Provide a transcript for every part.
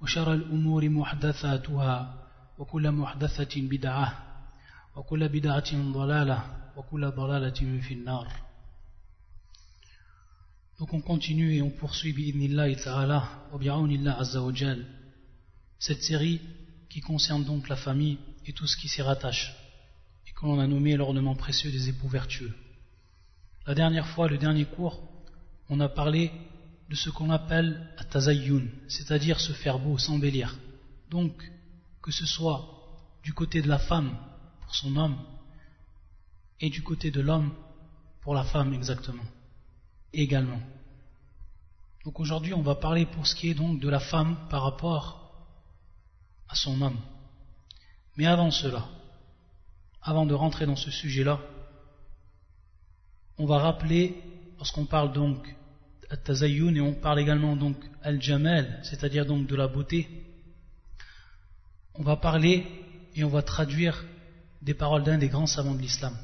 وشر الأمور محدثاتها وكل محدثة بدعة وكل بدعة ضلالة وكل ضلالة في النار Donc on continue et on poursuit bi'idnillahi ta'ala wa bi'aunillah azza wa jal cette série qui concerne donc la famille et tout ce qui s'y rattache et que l'on a nommé l'ornement précieux des époux vertueux. La dernière fois, le dernier cours, on a parlé de ce qu'on appelle atazayyun, c'est-à-dire se faire beau, s'embellir. Donc, que ce soit du côté de la femme pour son homme et du côté de l'homme pour la femme exactement, également. Donc aujourd'hui, on va parler pour ce qui est donc de la femme par rapport à son homme. Mais avant cela, avant de rentrer dans ce sujet-là, on va rappeler, lorsqu'on parle donc et on parle également donc al-jamal, c'est-à-dire donc de la beauté, on va parler et on va traduire des paroles d'un des grands savants de l'islam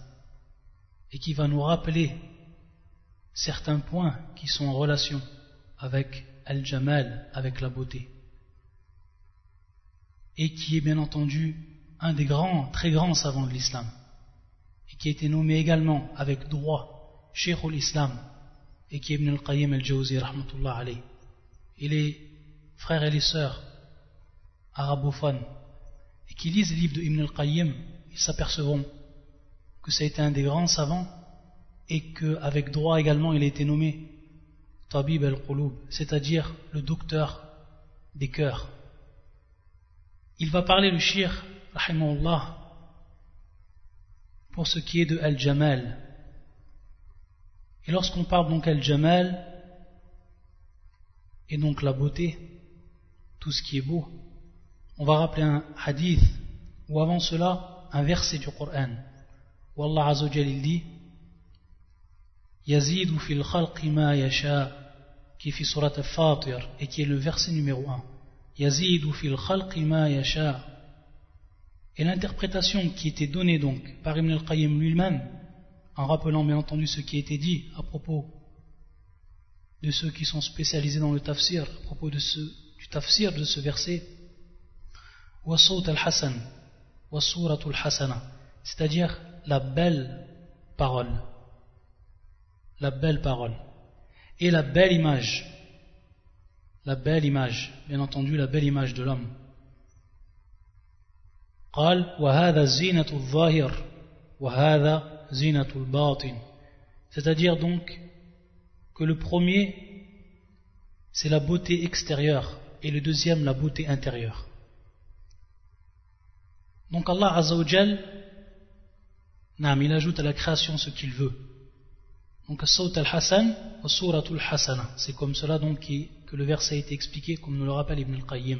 et qui va nous rappeler certains points qui sont en relation avec al-jamal, avec la beauté. Et qui est bien entendu un des grands, très grands savants de l'islam et qui a été nommé également avec droit Cheikh islam et qui est Ibn al-Qayyim al-Jawzi rahmatullah. Et les frères et les sœurs arabophones et qui lisent les livres de Ibn al-Qayyim, ils s'apercevront que ça a été un des grands savants et qu'avec droit également il a été nommé Tabib al-Qulub, c'est-à-dire le docteur des cœurs. Il va parler le shir, rahimahullah, pour ce qui est de al-Jamal, et lorsqu'on parle donc al-jamal, et donc la beauté, tout ce qui est beau, on va rappeler un hadith, ou avant cela, un verset du Coran, où Allah Azzawajal il dit Yazidu fil khalqi ma yasha, qui est fi surat al-Fatir, et qui est le verset numéro 1. Yazidu fil khalqi ma yasha. Et l'interprétation qui était donnée donc par Ibn al-Qayyim lui-même, en rappelant bien entendu ce qui a été dit à propos de ceux qui sont spécialisés dans le tafsir, à propos de ce, du tafsir de ce verset, al-Hasan, hasana c'est-à-dire la belle parole, la belle parole, et la belle image, la belle image, bien entendu la belle image de l'homme. قال وهذا زينة الظاهر وهذا zinatul batin. C'est-à-dire donc que le premier, c'est la beauté extérieure et le deuxième, la beauté intérieure. Donc Allah Azzawajal, il ajoute à la création ce qu'il veut. Donc Sawt al-Hasan Suratul Hasana. C'est comme cela donc que le verset a été expliqué, comme nous le rappelle Ibn al-Qayyim.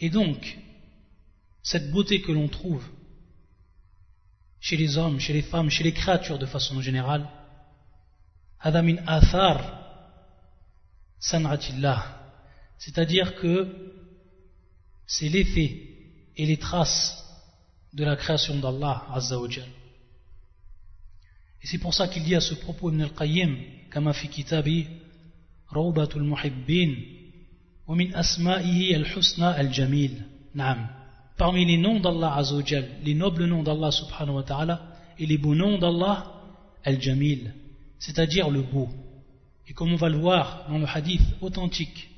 Et donc, cette beauté que l'on trouve chez les hommes, chez les femmes, chez les créatures de façon générale. Adamin athar san'atillah. C'est-à-dire que c'est l'effet et les traces de la création d'Allah Azzawajal. Et c'est pour ça qu'il dit à ce propos Ibn al-Qayyim, kama fi kitabi, Rawbatul Muhibbin, wa min asma'ihi al-husna al-jamil. Parmi les noms d'Allah Azzawajal, les nobles noms d'Allah subhanahu wa ta'ala, et les beaux noms d'Allah, Al-Jamil, c'est-à-dire le beau. Et comme on va le voir dans le hadith authentique,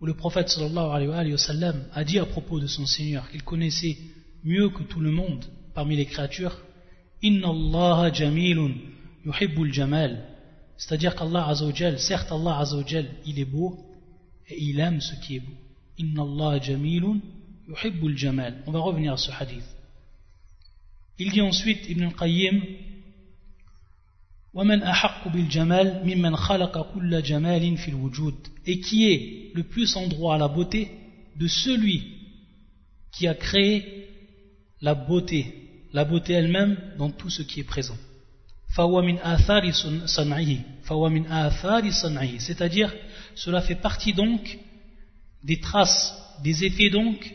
où le prophète sallallahu alayhi wa sallam a dit à propos de son Seigneur qu'il connaissait mieux que tout le monde parmi les créatures, Inna Allah jamilun yuhibbul jamal. C'est-à-dire qu'Allah Azzawajal, certes Allah Azzawajal, il est beau et il aime ce qui est beau. Inna Allah jamilun on va revenir à ce hadith. Il dit ensuite, Ibn al-Qayyim, et qui est le plus en droit à la beauté de celui qui a créé la beauté la beauté elle-même dans tout ce qui est présent. c'est-à-dire cela fait partie donc des traces des effets donc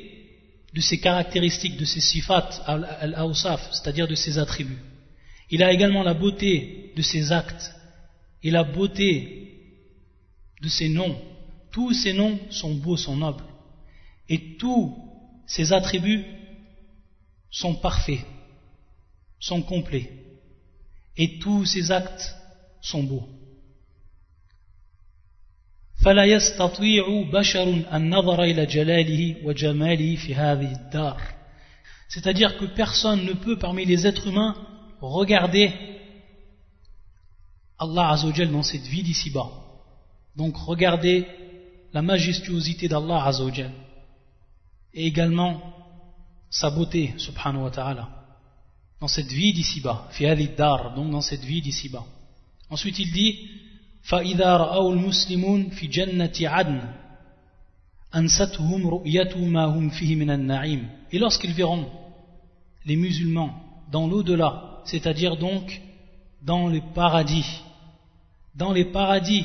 de ses caractéristiques, de ses sifat, al-awsaf, c'est-à-dire de ses attributs. Il a également la beauté de ses actes et la beauté de ses noms. Tous ses noms sont beaux, sont nobles. Et tous ses attributs sont parfaits, sont complets. Et tous ses actes sont beaux. C'est-à-dire que personne ne peut parmi les êtres humains regarder Allah Azzawajal dans cette vie d'ici-bas. Donc regardez la majestuosité d'Allah Azzawajal et également sa beauté, subhanahu wa ta'ala, dans cette vie d'ici-bas, dar, donc dans cette vie d'ici-bas. Ensuite il dit فإذا رأوا المسلمون في جنة عدن أنستهم رؤية ما هم فيه من النعيم Et lorsqu'ils verront les musulmans dans l'au-delà c'est-à-dire donc dans les paradis. Dans les paradis,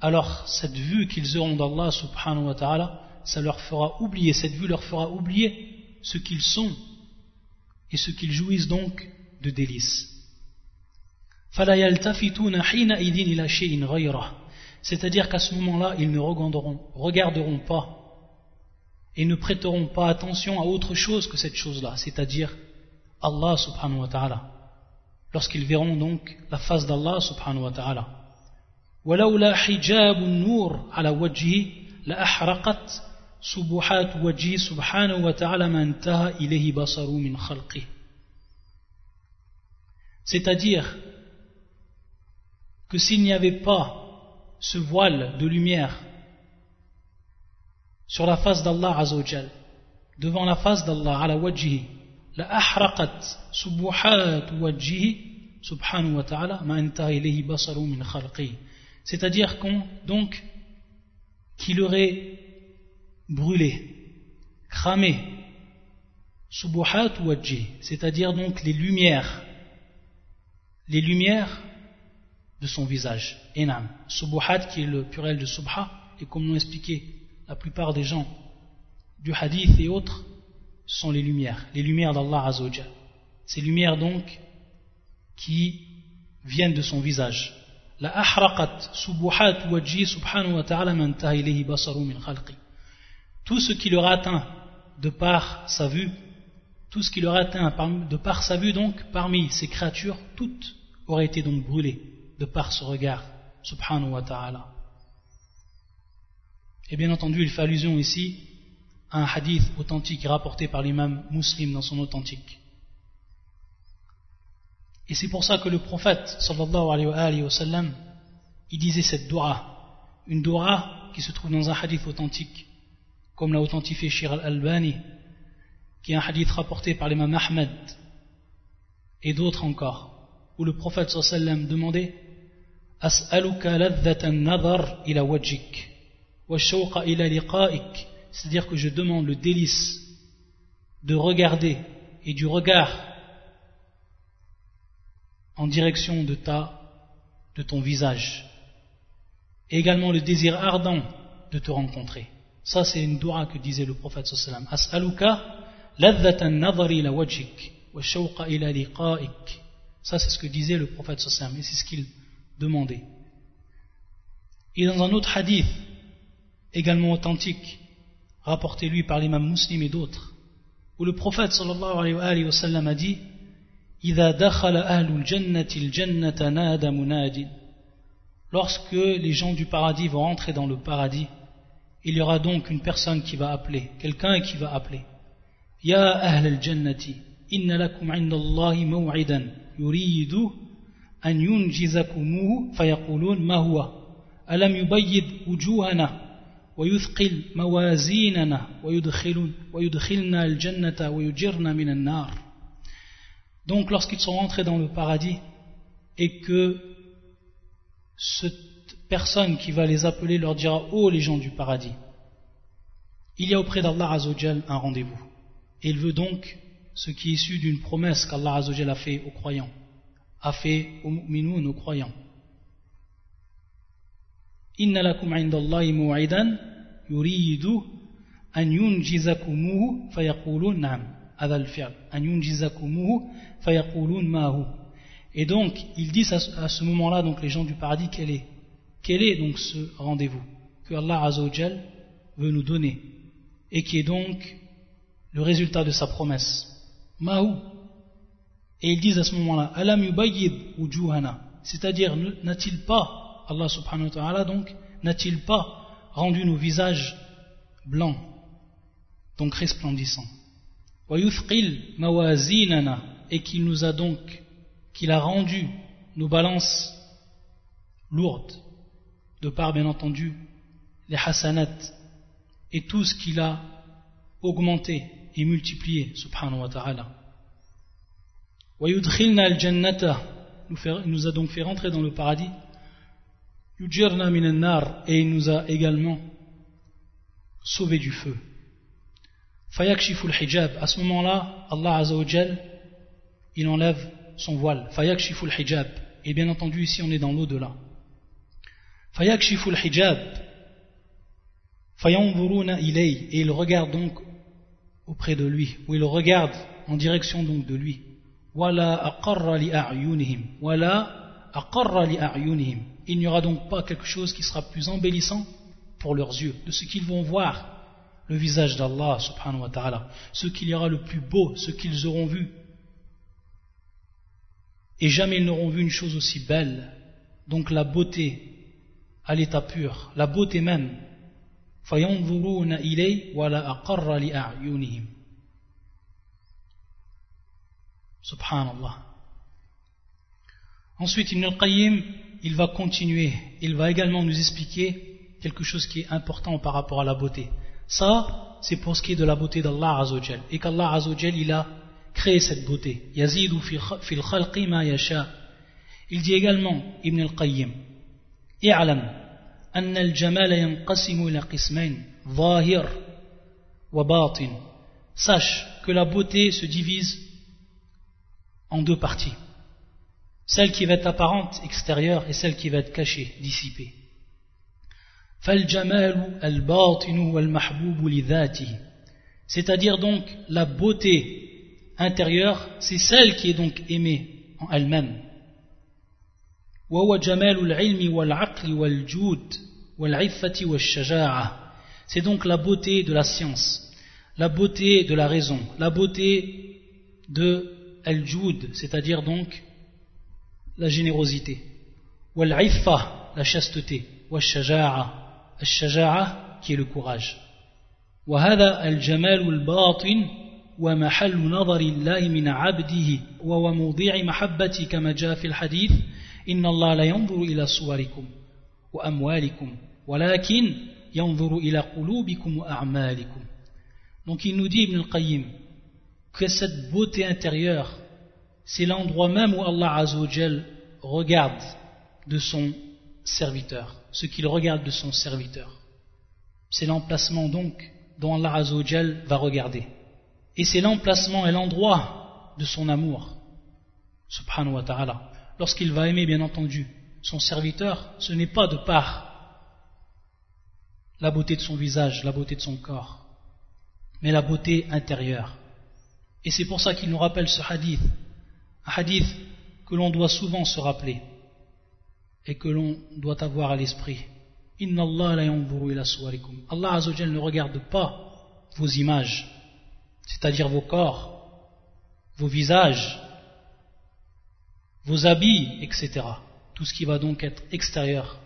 alors cette vue qu'ils auront d'Allah subhanahu wa ta'ala, ça leur fera oublier, cette vue leur fera oublier ce qu'ils sont et ce qu'ils jouissent donc de délices. C'est-à-dire qu'à ce moment-là, ils ne regarderont, regarderont pas et ne prêteront pas attention à autre chose que cette chose-là, c'est-à-dire Allah subhanahu wa ta'ala lorsqu'ils verront donc la face d'Allah subhanahu wa ta'ala. ولولا حجاب النور على وجهه لأحرقت سبحات وجهه سبحانه وتعالى ما انتهى إليه بصره من خلقه C'est-à-dire que s'il n'y avait pas ce voile de lumière sur la face d'Allah Azzawajal, devant la face d'Allah, ala wajhihi, la ahraqat subuhat wajhihi, subhanahu wa ta'ala, ma ilayhi basaru min khalqi. C'est-à-dire qu'on, donc, qu'il aurait brûlé, cramé, subuhat wajhihi, c'est-à-dire donc les lumières, les lumières de son visage enam subuhat qui est le pluriel de subha et comme l'ont expliqué la plupart des gens du hadith et autres sont les lumières, les lumières d'Allah Azzawajal. Ces lumières donc qui viennent de son visage. La ahraqat subuhat wajhi subhanahu wa ta'ala man ilayhi basaru min khalqi. Tout ce qui leur atteint de par sa vue, tout ce qui leur atteint de par sa vue donc, parmi ces créatures, toutes auraient été donc brûlées de par ce regard, subhanahu wa ta'ala. Et bien entendu, il fait allusion ici un hadith authentique rapporté par l'imam muslim dans son authentique. Et c'est pour ça que le prophète sallallahu alayhi wa sallam, il disait cette dua, une dua qui se trouve dans un hadith authentique, comme l'a authentifié Shir al-Albani, qui est un hadith rapporté par l'imam Ahmed et d'autres encore, où le prophète sallallahu alayhi wa sallam demandait Ladhatan nadhar ila wajik, wa shawqa ila liqa'ik, c'est-à-dire que je demande le délice de regarder et du regard en direction de ta de ton visage. Et également le désir ardent de te rencontrer. Ça c'est une dua que disait le prophète sallam. as'aluka nadhari la wajhik wa shawqa ila liqa'ik ça c'est ce que disait le prophète sallam. Et c'est ce qu'il demandé. Et dans un autre hadith, également authentique, rapporté lui par l'imam muslim et d'autres, où le prophète sallallahu alayhi wa sallam a dit Lorsque les gens du paradis vont entrer dans le paradis, il y aura donc une personne qui va appeler, quelqu'un qui va appeler. Ya ahl al-jannati, inna lakum inda Allahi maw'idan yuridu an yunjizakumuhu fayaqulun ma huwa. Alam yubayyid wujuhana ويثقل موازيننا ويدخل ويدخلنا الجنة ويجرنا من النار Donc lorsqu'ils sont rentrés dans le paradis et que cette personne qui va les appeler leur dira Oh les gens du paradis, il y a auprès d'Allah Azzawajal un rendez-vous. Et il veut donc ce qui est issu d'une promesse qu'Allah Azzawajal a fait aux croyants, a fait aux mu'minous, nos croyants. Inna lakum indallahi mu'idan yuridu an yunjizakumuhu fayaqulun na'am. Adha al-fi'l. An yunjizakumuhu fayaqulun ma'hu. Et donc, ils disent à ce moment-là, donc les gens du paradis, quel est Quel est donc ce rendez-vous que Allah Azzawajal veut nous donner et qui est donc le résultat de sa promesse Ma'hu et ils disent à ce moment-là, Alam yubayyid wujuhana C'est-à-dire, n'a-t-il pas, Allah subhanahu wa ta'ala donc, n'a-t-il pas rendu nos visages blancs, donc resplendissants Wa mawazinana et qu'il nous a donc qu'il a rendu nos balances lourdes, de par bien entendu les hasanat et tout ce qu'il a augmenté et multiplié, subhanahu wa ta'ala. Nous a donc fait rentrer dans le paradis. Et il nous a également sauvé du feu. Fayakshiful hijab. À ce moment-là, Allah Azzawajal, il enlève son voile. Fayakshiful hijab. Et bien entendu, ici, on est dans l'au-delà. Fayakshiful hijab. Fayanzuruna ilay. Et il regarde donc auprès de lui. Ou il regarde en direction donc de lui. Li a'yunihim. Wala aqarra li a'yunihim. Il n'y aura donc pas quelque chose qui sera plus embellissant pour leurs yeux, de ce qu'ils vont voir le visage d'Allah subhanahu wa ta'ala, ce qu'il y aura le plus beau, ce qu'ils auront vu et jamais ils n'auront vu une chose aussi belle. Donc la beauté à l'état pur, la beauté même. Subhanallah. Ensuite, Ibn al-Qayyim, il va continuer, il va également nous expliquer quelque chose qui est important par rapport à la beauté. Ça, c'est pour ce qui est de la beauté d'Allah Azzawajal. Et qu'Allah Azzawajal, il a créer cette beauté. Yazidu fil khalqi ma yasha. Il dit également, Ibn al-Qayyim, i'alam أن الجمال ينقسم إلى قسمين ظاهر وباطن Sache que la beauté se divise en deux parties. Celle qui va être apparente, extérieure, et celle qui va être cachée, dissipée. C'est-à-dire donc la beauté intérieure, c'est celle qui est donc aimée en elle-même. C'est donc la beauté de la science, la beauté de la raison, la beauté de al-joud, c'est-à-dire donc la générosité, la chasteté, qui est le courage. وهذا الجمال الباطن ومحل نظر الله من عبده وموضع محبتي كما جاء في الحديث إن الله لا ينظر إلى صوركم وأموالكم ولكن ينظر إلى قلوبكم وأعمالكم. Donc il nous dit Ibn al-Qayyim que cette beauté intérieure, c'est l'endroit même où Allah Azzawajal regarde de son serviteur, ce qu'il regarde de son serviteur. C'est l'emplacement donc dont Allah Azzawajal va regarder. Et c'est l'emplacement et l'endroit de son amour, subhanahu wa ta'ala. Lorsqu'il va aimer, bien entendu, son serviteur, ce n'est pas de par la beauté de son visage, la beauté de son corps, mais la beauté intérieure. Et c'est pour ça qu'il nous rappelle ce hadith, un hadith que l'on doit souvent se rappeler et que l'on doit avoir à l'esprit. Inna Allah Allah ne regarde pas vos images, c'est-à-dire vos corps, vos visages, vos habits, etc. Tout ce qui va donc être extérieur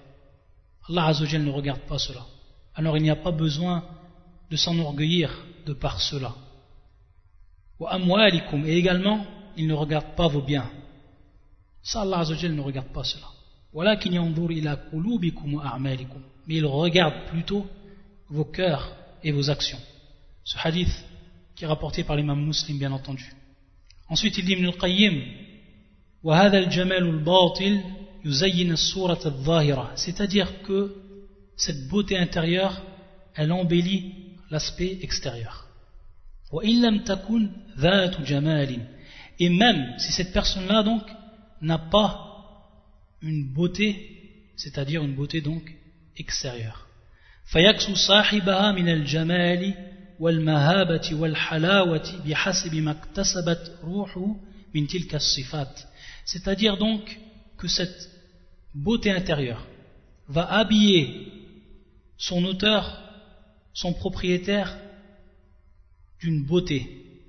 Allah Azzawajal ne regarde pas cela. Alors il n'y a pas besoin de s'enorgueillir de par cela. Et également, il ne regarde pas vos biens. Ça, Allah Azzawajal ne regarde pas cela. Mais il regarde plutôt vos cœurs et vos actions. Ce hadith qui est rapporté par l'imam muslim, bien entendu. Ensuite, il dit Ibn al-Qayyim, c'est-à-dire que cette beauté intérieure, elle embellit l'aspect extérieur. Et même si cette personne-là donc n'a pas une beauté, c'est-à-dire une beauté donc extérieure. فيكسو صاحبها من الجمال والمهابة والحلاوة بحسب ما اكتسبت روحه من تلك الصفات c'est-à-dire donc que cette beauté intérieure va habiller son auteur, son propriétaire, d'une beauté,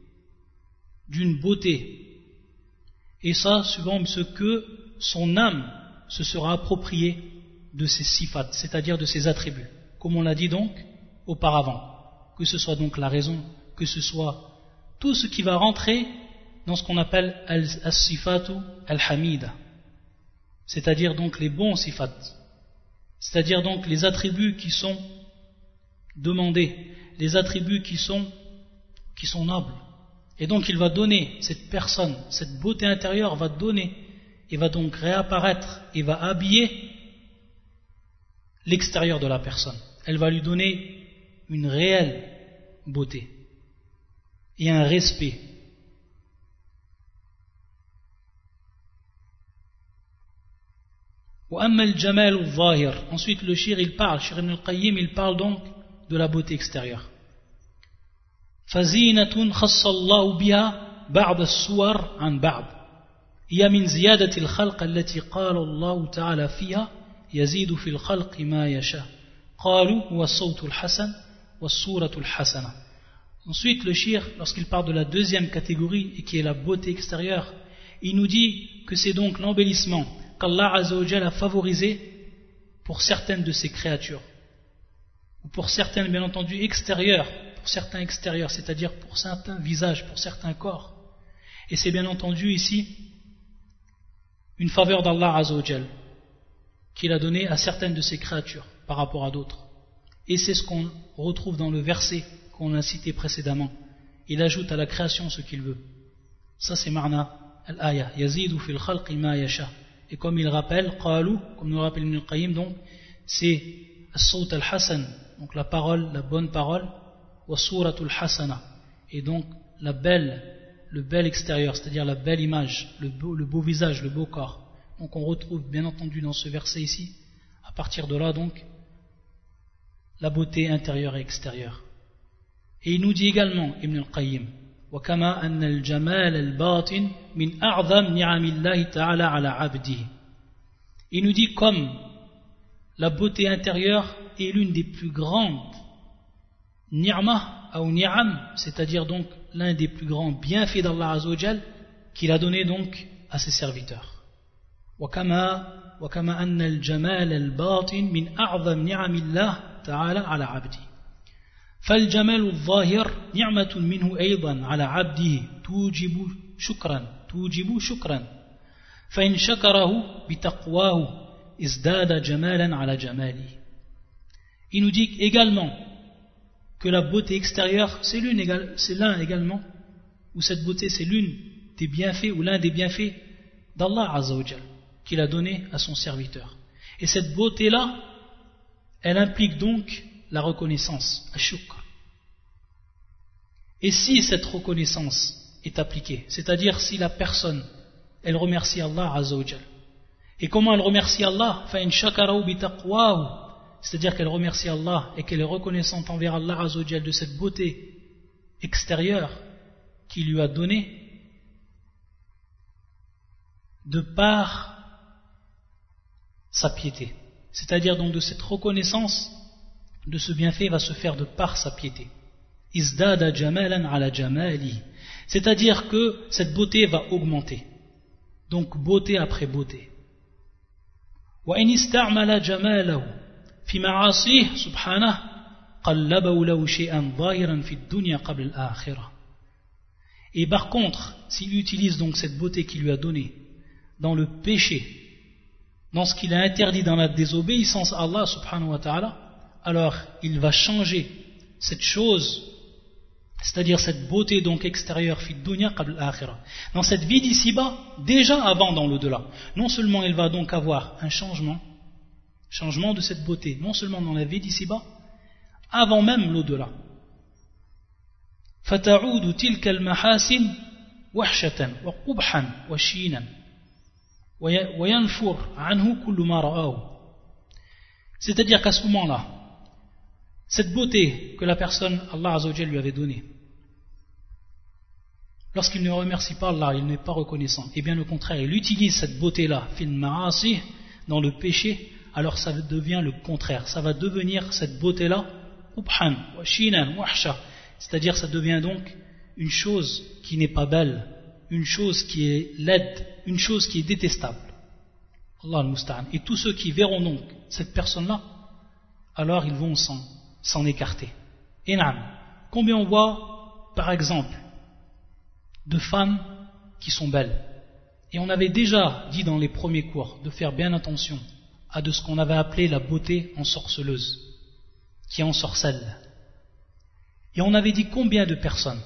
d'une beauté. Et ça, suivant ce que son âme se sera appropriée de ses sifat, c'est-à-dire de ses attributs, comme on l'a dit donc auparavant, que ce soit donc la raison, que ce soit tout ce qui va rentrer dans ce qu'on appelle al-sifatu al-hamida, c'est-à-dire donc les bons sifat, c'est-à-dire donc les attributs qui sont demandés, les attributs qui sont, qui sont nobles. Et donc il va donner, cette personne, cette beauté intérieure va donner, et va donc réapparaître, et va habiller l'extérieur de la personne. Elle va lui donner une réelle beauté et un respect Ensuite, le shir, il parle, shir ibn al-Qayyim, il parle donc de la beauté extérieure. فزينة خص الله بها بعض الصور عن بعض هي من زيادة الخلق التي قال الله تعالى فيها يزيد في الخلق ما يشاء قالوا هو الصوت الحسن والصورة الحسنة Ensuite, le shir, lorsqu'il parle de la deuxième catégorie, et qui est la beauté extérieure, il nous dit que c'est donc l'embellissement qu'Allah a favorisé pour certaines de ses créatures, ou pour certaines, bien entendu, extérieures, pour certains extérieurs, c'est-à-dire pour certains visages, pour certains corps. Et c'est bien entendu ici une faveur d'Allah Azzawajal qu'il a donnée à certaines de ses créatures par rapport à d'autres. Et c'est ce qu'on retrouve dans le verset qu'on a cité précédemment. Il ajoute à la création ce qu'il veut. Ça c'est marna al-aya. Yazidu fil khalqi ma yasha. Et comme il rappelle, qalu, comme nous rappelle Ibn al-Qayyim, donc, c'est al-hasan, donc la parole, la bonne parole, hasana, et donc la belle, le bel extérieur, c'est-à-dire la belle image, le beau, le beau visage, le beau corps. Donc on retrouve bien entendu dans ce verset ici, à partir de là donc, la beauté intérieure et extérieure. Et il nous dit également, Ibn al-Qayyim, وكما أن الجمال الباطن من أعظم نعم الله تعالى على عبده Il nous dit comme la beauté intérieure est l'une des plus grandes ni'ma ou ni'am, c'est-à-dire donc l'un des plus grands bienfaits d'Allah Azzawajal qu'il a donné donc à ses serviteurs. وكما وكما أن الجمال الباطن من أعظم نعم الله تعالى على عبده فالجمال الظاهر نعمة منه أيضا على عبده توجب شكرا توجب شكرا فإن شكره بتقواه ازداد جمالا على جماله Il nous dit également que la beauté extérieure, c'est l'un également, ou cette beauté, c'est l'une des bienfaits ou l'un des bienfaits d'Allah Azzawajal qu'il a donné à son serviteur. Et cette beauté-là, elle implique donc la reconnaissance, ashukr. Et si cette reconnaissance est appliquée, c'est-à-dire si la personne, elle remercie Allah Azzawajal, et comment elle remercie Allah? c'est-à-dire qu'elle remercie Allah et qu'elle est reconnaissante envers Allah Azzawajal de cette beauté extérieure qu'il lui a donnée, de par sa piété. C'est-à-dire donc de cette reconnaissance de ce bienfait va se faire de par sa piété. Izdada jamalan ala jamali. C'est-à-dire que cette beauté va augmenter. Donc beauté après beauté. Wa. في معاصيه سبحانه قلبوا له شيئا ظاهرا في الدنيا قبل الآخرة Et par contre, s'il utilise donc cette beauté qu'il lui a donnée dans le péché, dans ce qu'il a interdit dans la désobéissance à Allah subhanahu wa ta'ala, alors il va changer cette chose, c'est-à-dire cette beauté donc extérieure fit dunya qabl akhirah. Dans cette vie d'ici-bas, déjà avant dans l'au-delà. Non seulement il va donc avoir un changement, changement de cette beauté, non seulement dans la vie d'ici-bas, avant même l'au-delà. فتعود تلك المحاسن وحشة وقبحا وشينا وينفر عنه كل ما رآه c'est-à-dire qu'à ce moment-là cette beauté que la personne Allah Azzawajal lui avait donnée lorsqu'il ne remercie pas Allah il n'est pas reconnaissant et bien au contraire il utilise cette beauté-là dans le péché alors ça devient le contraire ça va devenir cette beauté-là c'est-à-dire ça devient donc une chose qui n'est pas belle, une chose qui est laide, une chose qui est détestable. Allah al Et tous ceux qui verront donc cette personne-là, alors ils vont s'en écarter. Et combien on voit, par exemple, de femmes qui sont belles. Et on avait déjà dit dans les premiers cours de faire bien attention à de ce qu'on avait appelé la beauté en sorceleuse, qui en sorcelle. Et on avait dit combien de personnes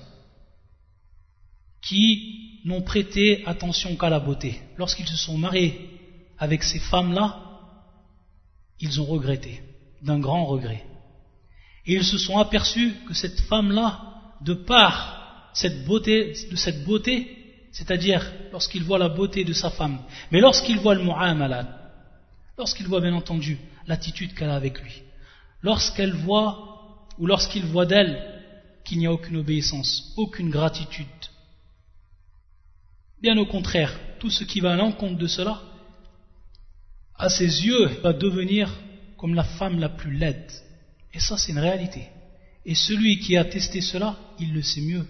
qui n'ont prêté attention qu'à la beauté. Lorsqu'ils se sont mariés avec ces femmes-là, ils ont regretté, d'un grand regret. Et ils se sont aperçus que cette femme-là, de par cette beauté, de cette beauté, c'est-à-dire lorsqu'ils voient la beauté de sa femme, mais lorsqu'ils voient le mu'amalat, lorsqu'ils voient bien entendu l'attitude qu'elle a avec lui, lorsqu'elle voit ou lorsqu'il voit d'elle qu'il n'y a aucune obéissance, aucune gratitude. Bien au contraire, tout ce qui va à l'encontre de cela, à ses yeux, va devenir comme la femme la plus laide. Et ça, c'est une réalité. Et celui qui a testé cela, il le sait mieux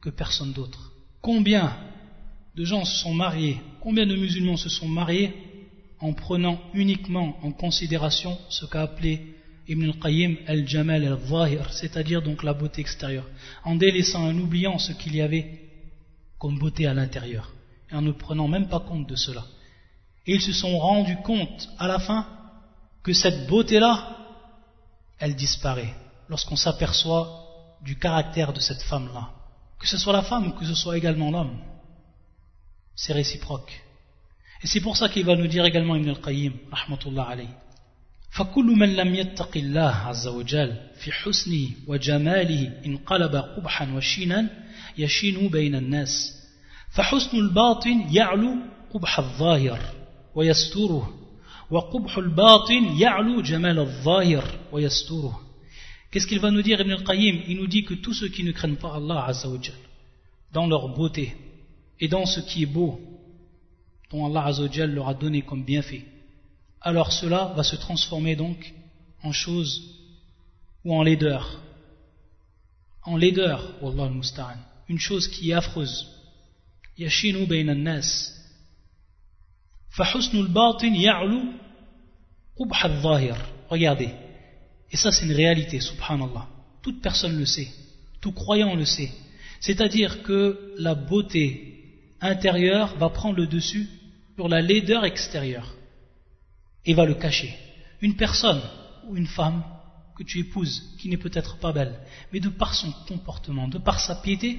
que personne d'autre. Combien de gens se sont mariés, combien de musulmans se sont mariés en prenant uniquement en considération ce qu'a appelé Ibn al-Qayyim al-Jamal al-Zahir, c'est-à-dire donc la beauté extérieure, en délaissant, en oubliant ce qu'il y avait comme beauté à l'intérieur, et en ne prenant même pas compte de cela. Et ils se sont rendus compte à la fin que cette beauté-là, elle disparaît lorsqu'on s'aperçoit du caractère de cette femme-là. Que ce soit la femme ou que ce soit également l'homme. C'est réciproque. Et c'est pour ça qu'il va nous dire également Ibn al-Qayyim, rahmatullah alayhi. فكل من لم يتق الله عز وجل في حسنه وجماله انقلب قبحا وشينا يشين بين الناس فحسن الباطن يعلو قبح الظاهر ويستره وقبح الباطن يعلو جمال الظاهر ويستره Qu'est-ce qu'il va nous dire Ibn al-Qayyim Il nous dit que tous ceux qui ne craignent pas Allah Azza dans leur beauté et dans ce qui est beau, dont Allah Azza wa leur a donné comme bienfait, alors cela va se transformer donc en chose ou en laideur. En laideur, Wallah al une chose qui est affreuse. Yashinu bayna nas batin ya'lu al Regardez. Et ça c'est une réalité, subhanallah. Toute personne le sait. Tout croyant le sait. C'est-à-dire que la beauté intérieure va prendre le dessus la laideur extérieure et va le cacher. Une personne ou une femme que tu épouses, qui n'est peut-être pas belle, mais de par son comportement, de par sa piété,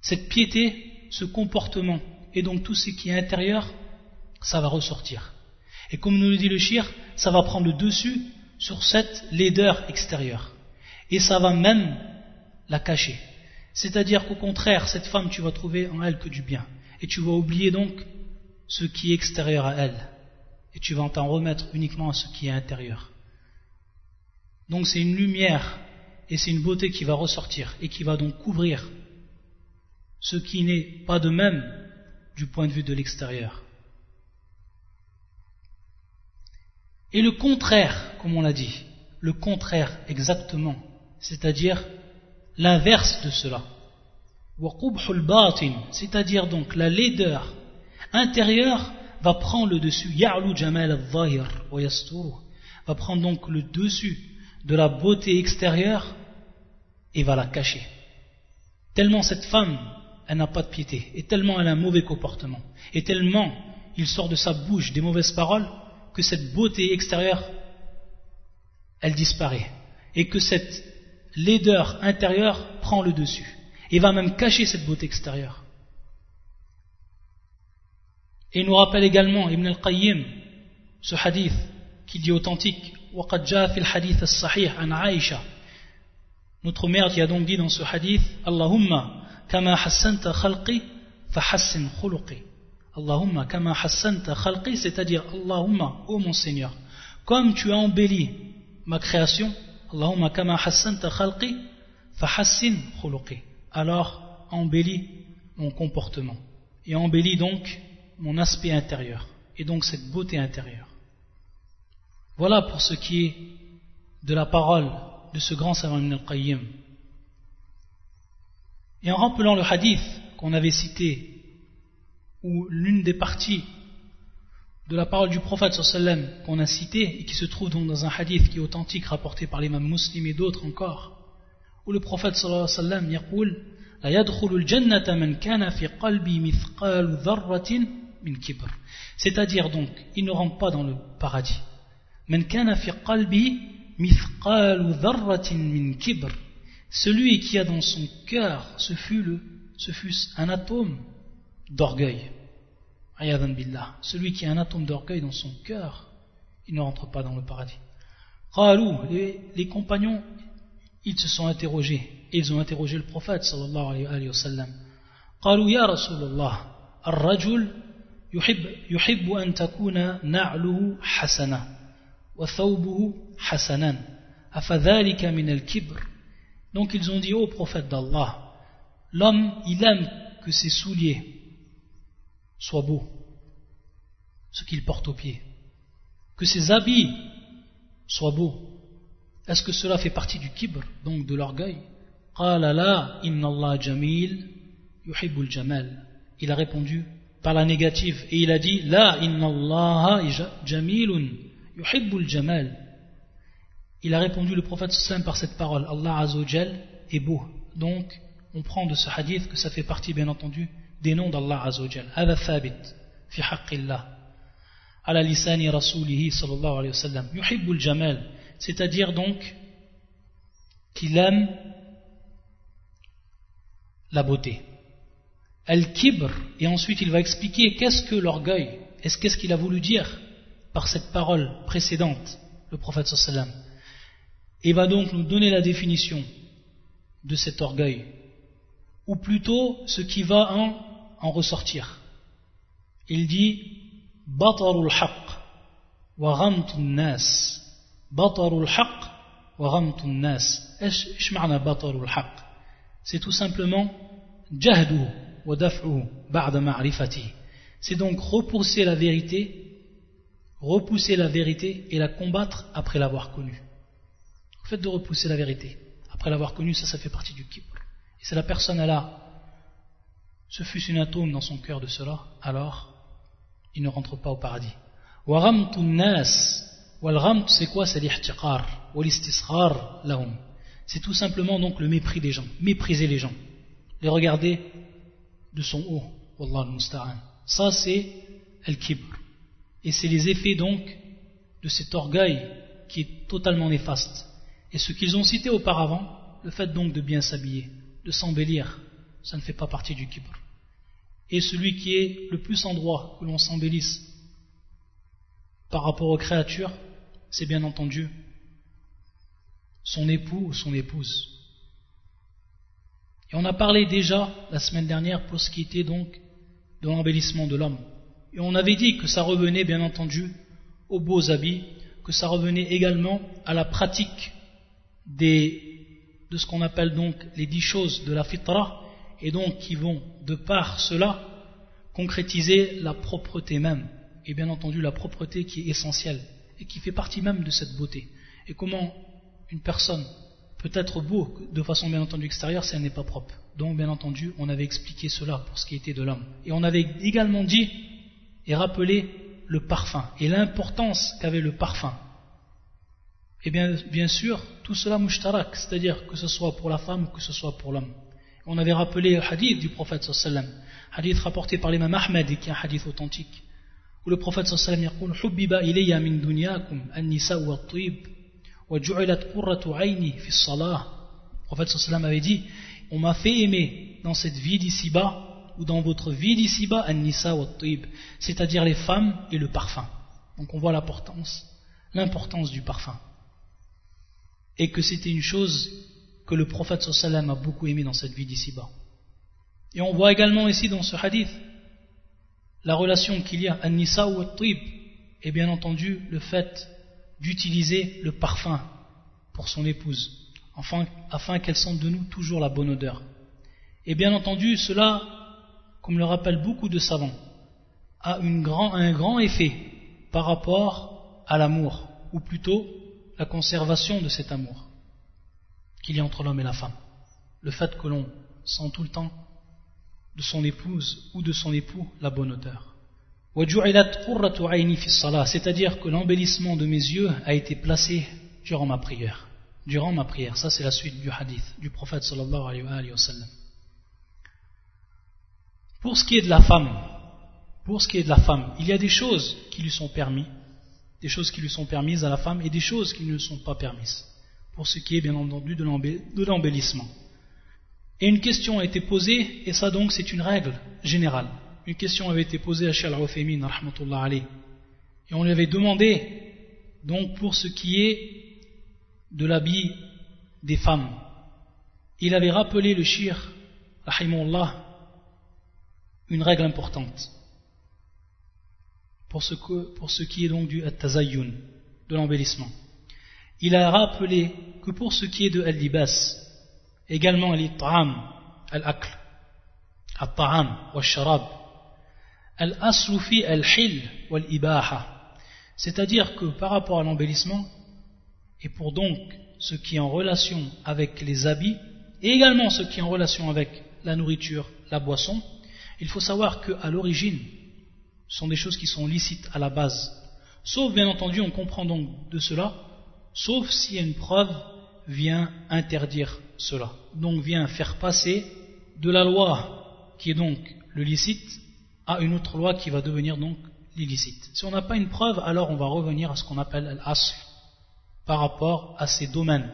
cette piété, ce comportement, et donc tout ce qui est intérieur, ça va ressortir. Et comme nous le dit le shir, ça va prendre le dessus sur cette laideur extérieure. Et ça va même la cacher. C'est-à-dire qu'au contraire, cette femme, tu vas trouver en elle que du bien. Et tu vas oublier donc ce qui est extérieur à elle et tu vas t'en remettre uniquement à ce qui est intérieur. Donc c'est une lumière et c'est une beauté qui va ressortir et qui va donc couvrir ce qui n'est pas de même du point de vue de l'extérieur. Et le contraire, comme on l'a dit, le contraire exactement, c'est-à-dire l'inverse de cela. C'est-à-dire donc la laideur intérieure va prendre le dessus. Ya'lu jamal al-zahir va prendre donc le dessus de la beauté extérieure et va la cacher. Tellement cette femme, elle n'a pas de piété, et tellement elle a un mauvais comportement, et tellement il sort de sa bouche des mauvaises paroles, que cette beauté extérieure, elle disparaît, et que cette laideur intérieure prend le dessus, et va même cacher cette beauté extérieure. Et il nous rappelle également Ibn al-Qayyim, ce hadith qui dit authentique, وقد جاء في الحديث الصحيح عن عائشة notre mère qui a donc dit dans ce hadith Allahumma kama hassanta khalqi fahassin khuluqi Allahumma kama hassanta khalqi c'est-à-dire Allahumma ô mon Seigneur comme tu as embelli ma création Allahumma kama hassanta khalqi fahassin khuluqi alors embellis mon comportement et embellis donc mon aspect intérieur, et donc cette beauté intérieure. Voilà pour ce qui est de la parole de ce grand savant Ibn al-Qayyim. Et en rappelant le hadith qu'on avait cité, ou l'une des parties de la parole du prophète sallam qu'on a cité et qui se trouve donc dans un hadith qui est authentique rapporté par l'imam muslim et d'autres encore, où le prophète sallam yaqul « La yadkhulu al-jannata man kana fi qalbi mithqal dharratin » من كبر c'est-à-dire donc il ne rentre pas dans le paradis من كان في قلبي celui qui a dans son cœur ce fut, le, ce fut un atome d'orgueil celui qui a un atome d'orgueil dans son cœur il ne rentre pas dans le paradis les, les compagnons ils se sont interrogés et ils ont interrogé le prophète sallallahu alayhi wa sallam قالوا يا رسول الله الرجل يحب, يحب أن تكون نعله حسنة donc ils ont dit au prophète d'Allah l'homme il aime que ses souliers soient beaux ce qu'il porte aux pieds que ses habits soient beaux est-ce que cela fait partie du kibr donc de l'orgueil il a répondu par la négative et il a dit La inna allaha jamilun yuhibbul jamal. Il a répondu le prophète par cette parole Allah azawajal est beau. Donc on prend de ce hadith que ça fait partie bien entendu des noms d'Allah azawajal. Hada thabit fi haqqillah. Ala lisani rasulihi sallallahu alayhi wa sallam. Yuhibbul jamal. C'est-à-dire donc qu'il aime la beauté al-kibr et ensuite il va expliquer qu'est-ce que l'orgueil est-ce qu'est-ce qu'il a voulu dire par cette parole précédente, le prophète sallam, et va donc nous donner la définition de cet orgueil, ou plutôt ce qui va en, ressortir. Il dit Batarul haqq wa nas. Batarul haqq wa nas. C'est tout simplement C'est donc repousser la vérité repousser la vérité et la combattre après l'avoir connue. Le fait de repousser la vérité après l'avoir connue, ça, ça fait partie du kibr. Et c'est la personne, elle a, ce fût une atome dans son cœur de cela, alors il ne rentre pas au paradis. c'est quoi? C'est l'ihtiqar, C'est tout simplement donc le mépris des gens, mépriser les gens, les regarder de son haut. Ça c'est el-kibr. Et c'est les effets donc de cet orgueil qui est totalement néfaste. Et ce qu'ils ont cité auparavant, le fait donc de bien s'habiller, de s'embellir, ça ne fait pas partie du kibr. Et celui qui est le plus en droit que l'on s'embellisse par rapport aux créatures, c'est bien entendu son époux ou son épouse. Et on a parlé déjà la semaine dernière pour ce qui était donc de l'embellissement de l'homme. Et on avait dit que ça revenait bien entendu aux beaux habits, que ça revenait également à la pratique des, de ce qu'on appelle donc les dix choses de la fitra, et donc qui vont, de par cela, concrétiser la propreté même, et bien entendu la propreté qui est essentielle, et qui fait partie même de cette beauté. Et comment une personne peut être beau de façon bien entendu extérieure si elle n'est pas propre. Donc bien entendu, on avait expliqué cela pour ce qui était de l'homme. Et on avait également dit et rappelé le parfum et l'importance qu'avait le parfum. Et bien, bien sûr, tout cela mouchtarak, c'est-à-dire que ce soit pour la femme ou que ce soit pour l'homme. On avait rappelé le hadith du prophète sallallahu hadith rapporté par l'imam Ahmed et qui est un hadith authentique, où le prophète sallallahu alayhi sallam dit « en fait, cela avait dit On m'a fait aimer dans cette vie d'ici-bas, ou dans votre vie d'ici-bas, An-Nisa wa c'est-à-dire les femmes et le parfum. Donc on voit l'importance, l'importance du parfum. Et que c'était une chose que le prophète sallam a beaucoup aimé dans cette vie d'ici-bas. Et on voit également ici dans ce hadith la relation qu'il y a An-Nisa wa et bien entendu le fait d'utiliser le parfum pour son épouse afin, qu'elle sente de nous toujours la bonne odeur. Et bien entendu cela comme le rappellent beaucoup de savants, a un grand effet par rapport à l'amour, ou plutôt la conservation de cet amour qu'il y a entre l'homme et la femme. Le fait que l'on sent tout le temps de son épouse ou de son époux la bonne odeur. C'est-à-dire que l'embellissement de mes yeux a été placé durant ma prière. Durant ma prière, ça c'est la suite du hadith du prophète sallallahu alayhi wa sallam. Pour ce qui est de la femme, pour ce qui est de la femme, il y a des choses qui lui sont permises, des choses qui lui sont permises à la femme et des choses qui ne sont pas permises. Pour ce qui est bien entendu de l'embellissement. Et une question a été posée, et ça donc c'est une règle générale. Une question avait été posée à Shal Rufaymin, et on lui avait demandé, donc pour ce qui est de l'habit des femmes, il avait rappelé le shir, rahimullah, une règle importante. Pour ce, qui est donc du tazayyun, de l'embellissement. Il a rappelé que pour ce qui est de al-libas, également al-ta'am, al-akl, al-ta'am, al-sharab, al-aslufi al-hil, wal-ibaha, c'est-à-dire que par rapport à l'embellissement, et pour donc ce qui est en relation avec les habits, et également ce qui est en relation avec la nourriture, la boisson, il faut savoir qu'à l'origine, ce sont des choses qui sont licites à la base. Sauf, bien entendu, on comprend donc de cela, sauf si une preuve vient interdire cela. Donc vient faire passer de la loi qui est donc le licite à une autre loi qui va devenir donc l'illicite. Si on n'a pas une preuve, alors on va revenir à ce qu'on appelle l'asl par rapport à ces domaines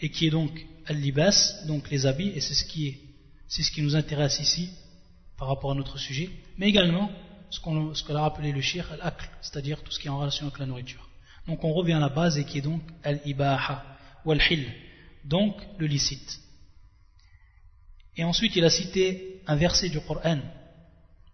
et qui est donc al-libas, donc les habits, et c'est ce qui est, c'est ce qui nous intéresse ici, par rapport à notre sujet, mais également ce qu'on ce a appelé le shir al-akl, c'est-à-dire tout ce qui est en relation avec la nourriture. Donc on revient à la base et qui est donc al-ibaha ou al-hil, donc le licite. Et ensuite il a cité un verset du Coran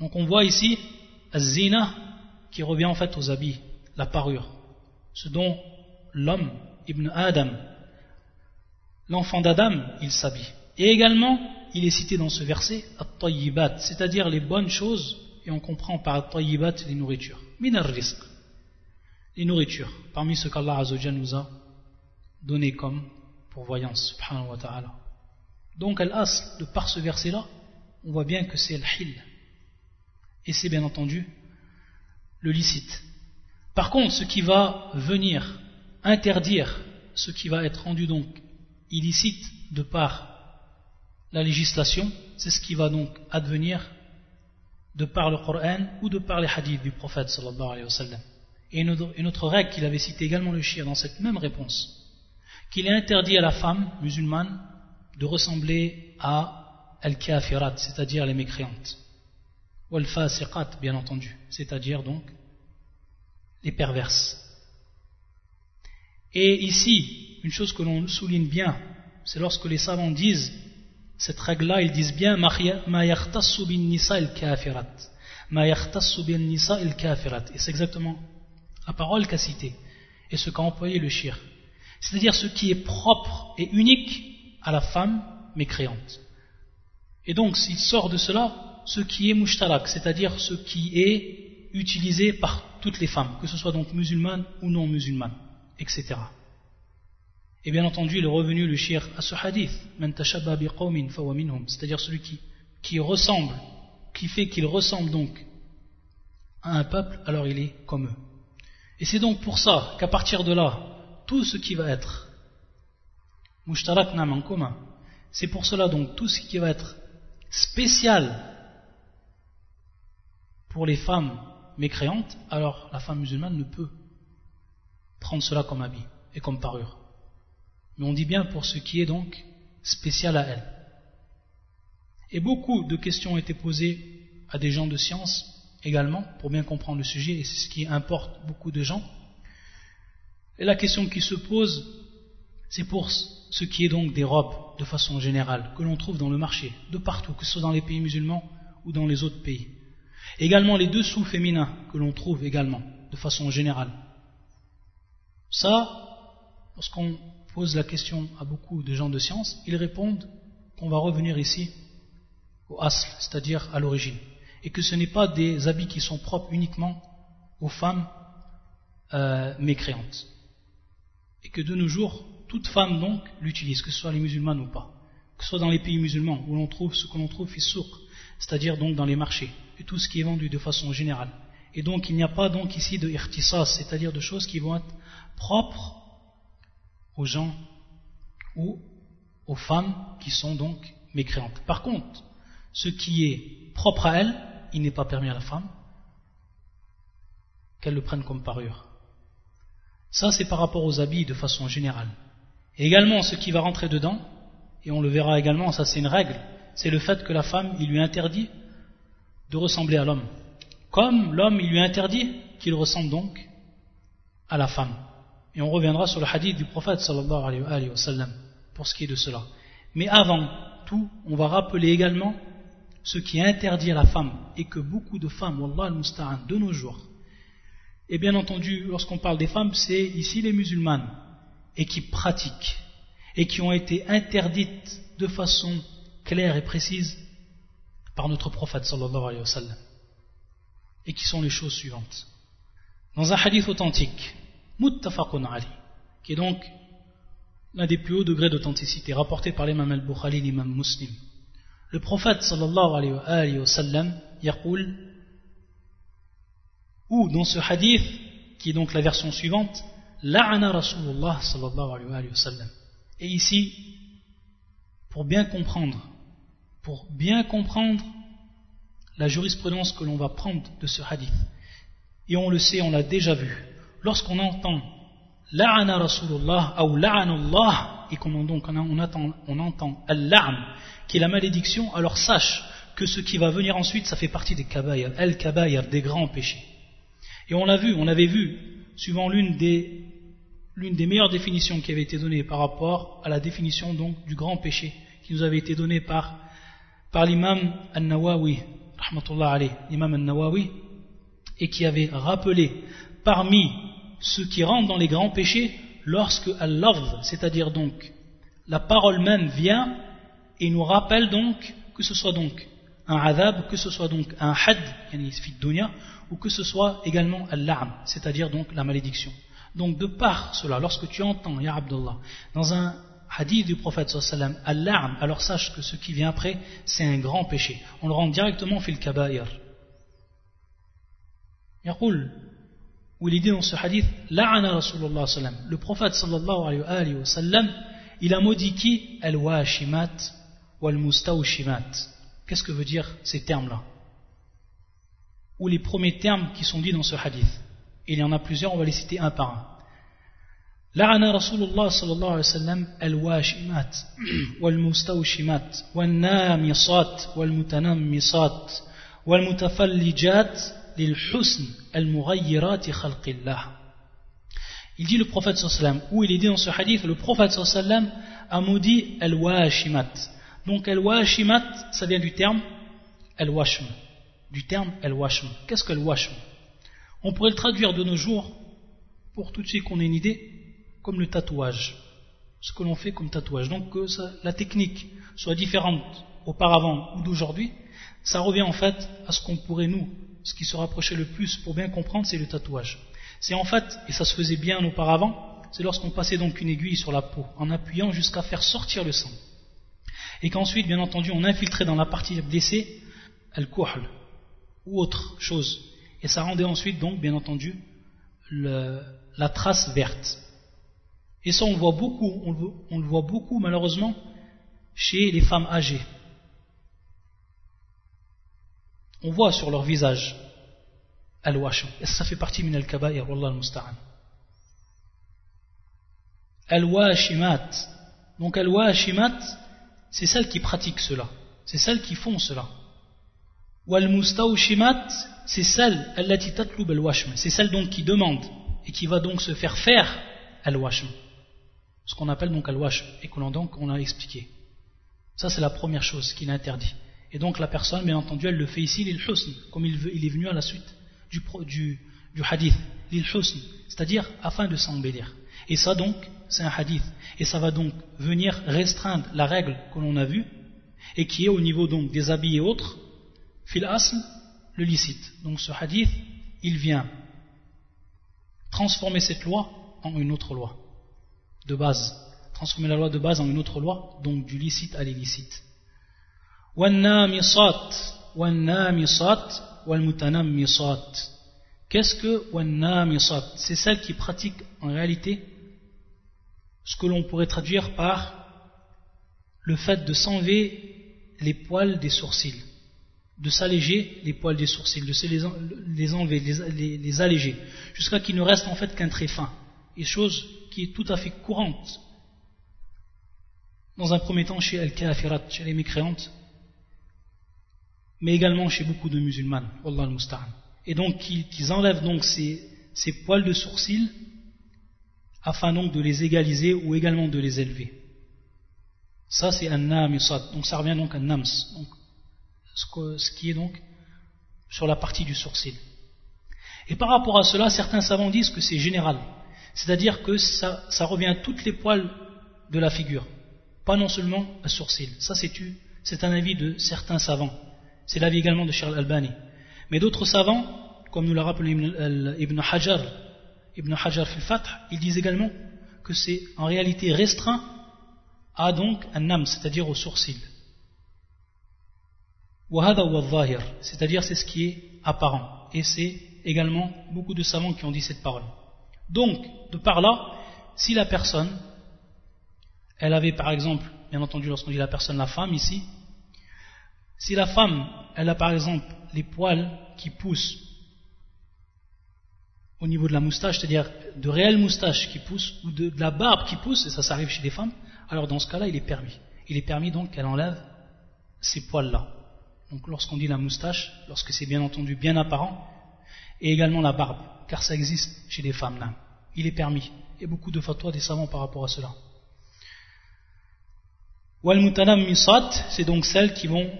Donc on voit ici az-zina qui revient en fait aux habits, la parure, ce dont l'homme, Ibn Adam, l'enfant d'Adam, il s'habille. Et également il est cité dans ce verset at c'est-à-dire les bonnes choses, et on comprend par at-tayyibat les nourritures. Minar les nourritures, parmi ce qu'Allah Azzawajal nous a donné comme pourvoyance, subhanahu wa ta'ala. Donc, al-asl, de par ce verset-là, on voit bien que c'est al-hil. Et c'est bien entendu le licite. Par contre, ce qui va venir interdire ce qui va être rendu donc illicite de par la législation, c'est ce qui va donc advenir de par le Coran ou de par les hadiths du prophète sallallahu alayhi wa sallam. Et une autre règle qu'il avait cité également le shir dans cette même réponse, qu'il est interdit à la femme musulmane de ressembler à al-kafirat, c'est-à-dire les mécréantes, ou al-fasiqat, bien entendu, c'est-à-dire donc les perverses. Et ici, une chose que l'on souligne bien, c'est lorsque les savants disent cette règle-là, ils disent bien Ma nisa il-kafirat. Ma nisa il-kafirat. Et c'est exactement la parole qu'a citée. et ce qu'a employé le shir. C'est-à-dire ce qui est propre et unique à la femme mécréante. Et donc, s'il sort de cela, ce qui est mushtarak, c'est-à-dire ce qui est utilisé par toutes les femmes, que ce soit donc musulmanes ou non musulmanes, etc. Et bien entendu, il est revenu le shir à ce hadith, c'est-à-dire celui qui, qui ressemble, qui fait qu'il ressemble donc à un peuple, alors il est comme eux. Et c'est donc pour ça qu'à partir de là, tout ce qui va être mushtarak nam en commun, c'est pour cela donc tout ce qui va être spécial pour les femmes mécréantes, alors la femme musulmane ne peut prendre cela comme habit et comme parure. Mais on dit bien pour ce qui est donc spécial à elle. Et beaucoup de questions ont été posées à des gens de science également, pour bien comprendre le sujet, et c'est ce qui importe beaucoup de gens. Et la question qui se pose, c'est pour ce qui est donc des robes, de façon générale, que l'on trouve dans le marché, de partout, que ce soit dans les pays musulmans ou dans les autres pays. Également les dessous féminins que l'on trouve également, de façon générale. Ça, lorsqu'on pose la question à beaucoup de gens de science, ils répondent qu'on va revenir ici au asl, c'est-à-dire à, l'origine, et que ce n'est pas des habits qui sont propres uniquement aux femmes euh, mécréantes, et que de nos jours, toute femme donc l'utilise, que ce soit les musulmanes ou pas, que ce soit dans les pays musulmans où l'on trouve ce que l'on trouve fissouk, c'est-à-dire donc dans les marchés, et tout ce qui est vendu de façon générale. Et donc il n'y a pas donc ici de irtisas, c'est-à-dire de choses qui vont être propres aux gens ou aux femmes qui sont donc mécréantes. Par contre, ce qui est propre à elles, il n'est pas permis à la femme qu'elle le prenne comme parure. Ça, c'est par rapport aux habits de façon générale. Et également, ce qui va rentrer dedans, et on le verra également, ça c'est une règle, c'est le fait que la femme, il lui interdit de ressembler à l'homme. Comme l'homme, il lui interdit qu'il ressemble donc à la femme. Et on reviendra sur le hadith du prophète sallallahu alayhi pour ce qui est de cela. Mais avant tout, on va rappeler également ce qui interdit à la femme et que beaucoup de femmes, wallah al-musta'an, de nos jours, et bien entendu, lorsqu'on parle des femmes, c'est ici les musulmanes, et qui pratiquent, et qui ont été interdites de façon claire et précise par notre prophète sallallahu alayhi wa sallam, et qui sont les choses suivantes. Dans un hadith authentique, muttafaqun ali, qui est donc l'un des plus hauts degrés d'authenticité, rapporté par l'imam al-Bukhari et l'imam muslim. Le prophète sallallahu alayhi wa sallam, yaqul, ou dans ce hadith, qui est donc la version suivante, la'ana Rasulullah sallallahu alayhi wa sallam. Et ici, pour bien comprendre, pour bien comprendre la jurisprudence que l'on va prendre de ce hadith, et on le sait, on l'a déjà vu, lorsqu'on entend la'ana Rasulullah ou la'anullah et qu'on on, entend, on entend al-la'an qui est la malédiction alors sache que ce qui va venir ensuite ça fait partie des kabayr al-kabayr des grands péchés. Et on l'a vu on avait vu suivant l'une des l'une des meilleures définitions qui avait été donnée par rapport à la définition donc du grand péché qui nous avait été donnée par l'imam An-Nawawi l'imam An-Nawawi et qui avait rappelé parmi ceux qui rentrent dans les grands péchés lorsque Allah, c'est-à-dire donc la parole même vient et nous rappelle donc que ce soit donc un adab, que ce soit donc un had, ou que ce soit également al c'est-à-dire donc la malédiction. Donc de par cela, lorsque tu entends, Ya Abdullah, dans un hadith du prophète sallam, al-la'am, alors sache que ce qui vient après, c'est un grand péché. On le rend directement fil kabair. Yaqul, où il dit dans ce hadith, la'ana Rasulullah sallam, le prophète sallallahu alayhi wa sallam, il a maudit qui? Al-washimat wal-mustawshimat. Qu'est-ce que veut dire ces termes-là? Ou les premiers termes qui sont dits dans ce hadith? Il y en a plusieurs, on va les citer un par un. لعن رسول الله صلى الله عليه وسلم الواشمات والمستوشمات والنامصات والمتنمصات والمتفلجات il dit le prophète sallam, où il est dit dans ce hadith, le prophète sallam a maudit al-washimat. Donc al-washimat, ça vient du terme al-washm. Du terme al-washm. Qu'est-ce que al-washm on pourrait le traduire de nos jours pour tout de suite qu'on ait une idée, comme le tatouage. Ce que l'on fait comme tatouage. Donc que la technique soit différente auparavant ou d'aujourd'hui, ça revient en fait à ce qu'on pourrait nous, ce qui se rapprochait le plus pour bien comprendre, c'est le tatouage. C'est en fait, et ça se faisait bien auparavant, c'est lorsqu'on passait donc une aiguille sur la peau, en appuyant jusqu'à faire sortir le sang. Et qu'ensuite, bien entendu, on infiltrait dans la partie blessée al-kuhl ou autre chose. Et ça rendait ensuite donc, bien entendu, la trace verte. Et ça, on le voit beaucoup, on le, voit beaucoup malheureusement chez les femmes âgées. On voit sur leur visage al-wash. Et ça, fait partie min al-kaba'ir, wallah al-musta'an. Al-washimat. Donc al-washimat, c'est celles qui pratiquent cela. C'est celles qui font cela. C'est celle. C'est celle donc qui demande et qui va donc se faire faire al-washm. Ce qu'on appelle donc al-washm et qu'on donc on a expliqué. Ça c'est la première chose qu'il interdit. Et donc la personne, bien entendu, elle le fait ici, l'il husn, comme il, il, est venu à la suite du, du, du hadith, l'il husn, c'est-à-dire afin de s'embellir. Et ça donc, c'est un hadith. Et ça va donc venir restreindre la règle que l'on a vue, et qui est au niveau donc des habits et autres, fil le licite. Donc ce hadith, il vient transformer cette loi en une autre loi, de base. Transformer la loi de base en une autre loi, donc du licite à l'illicite. Qu'est-ce que C'est celle qui pratique en réalité ce que l'on pourrait traduire par le fait de s'enlever les poils des sourcils, de s'alléger les poils des sourcils, de les, enlever, les, les alléger, jusqu'à qu'il ne reste en fait qu'un trait fin, et chose qui est tout à fait courante dans un premier temps chez Al-Kafirat, chez les mécréantes, mais également chez beaucoup de musulmanes, Allah al Et donc qu'ils enlèvent donc ces, ces poils de sourcils afin donc de les égaliser ou également de les élever. Ça c'est un namisat, donc ça revient donc à nams, ce qui est donc sur la partie du sourcil. Et par rapport à cela, certains savants disent que c'est général, c'est-à-dire que ça, revient à toutes les poils de la figure, pas non seulement un sourcil. Ça c'est un avis de certains savants. C'est l'avis également de Charles Albani. Mais d'autres savants, comme nous l'a rappelé Ibn Hajar, Ibn Hajar fil Fath, ils disent également que c'est en réalité restreint à donc un nam, c'est-à-dire au sourcil. C'est-à-dire c'est ce qui est apparent. Et c'est également beaucoup de savants qui ont dit cette parole. Donc, de par là, si la personne, elle avait par exemple, bien entendu lorsqu'on dit la personne, la femme ici, si la femme, elle a par exemple les poils qui poussent au niveau de la moustache, c'est-à-dire de réelles moustaches qui poussent, ou de, la barbe qui pousse, et ça, ça arrive chez des femmes, alors dans ce cas-là, il est permis. Il est permis donc qu'elle enlève ces poils-là. Donc lorsqu'on dit la moustache, lorsque c'est bien entendu bien apparent, et également la barbe, car ça existe chez des femmes là. Il est permis. A beaucoup de fatwas des savants par rapport à cela. Wal c'est donc celles qui vont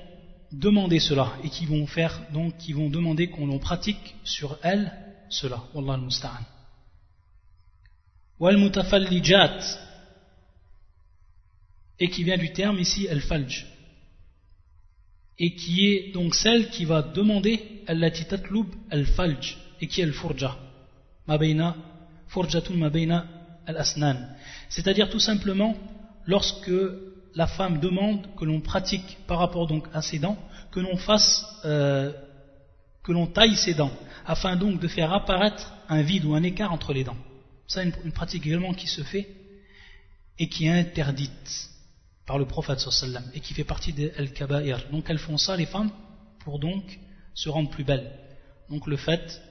demander cela et qui vont faire donc qui vont demander qu'on pratique sur elle cela wallah al-musta'an et qui vient du terme ici al-falj et qui est donc celle qui va demander allati tatlub al-falj et qui est al-furja. Ma bayna furjatun ma al-asnan. C'est-à-dire tout simplement lorsque la femme demande que l'on pratique par rapport donc à ses dents, que l'on fasse, euh, que l'on taille ses dents, afin donc de faire apparaître un vide ou un écart entre les dents. Ça, une, une pratique également qui se fait et qui est interdite par le prophète sallam et qui fait partie des al-kaba'ir. Donc elles font ça les femmes pour donc se rendre plus belles. Donc le fait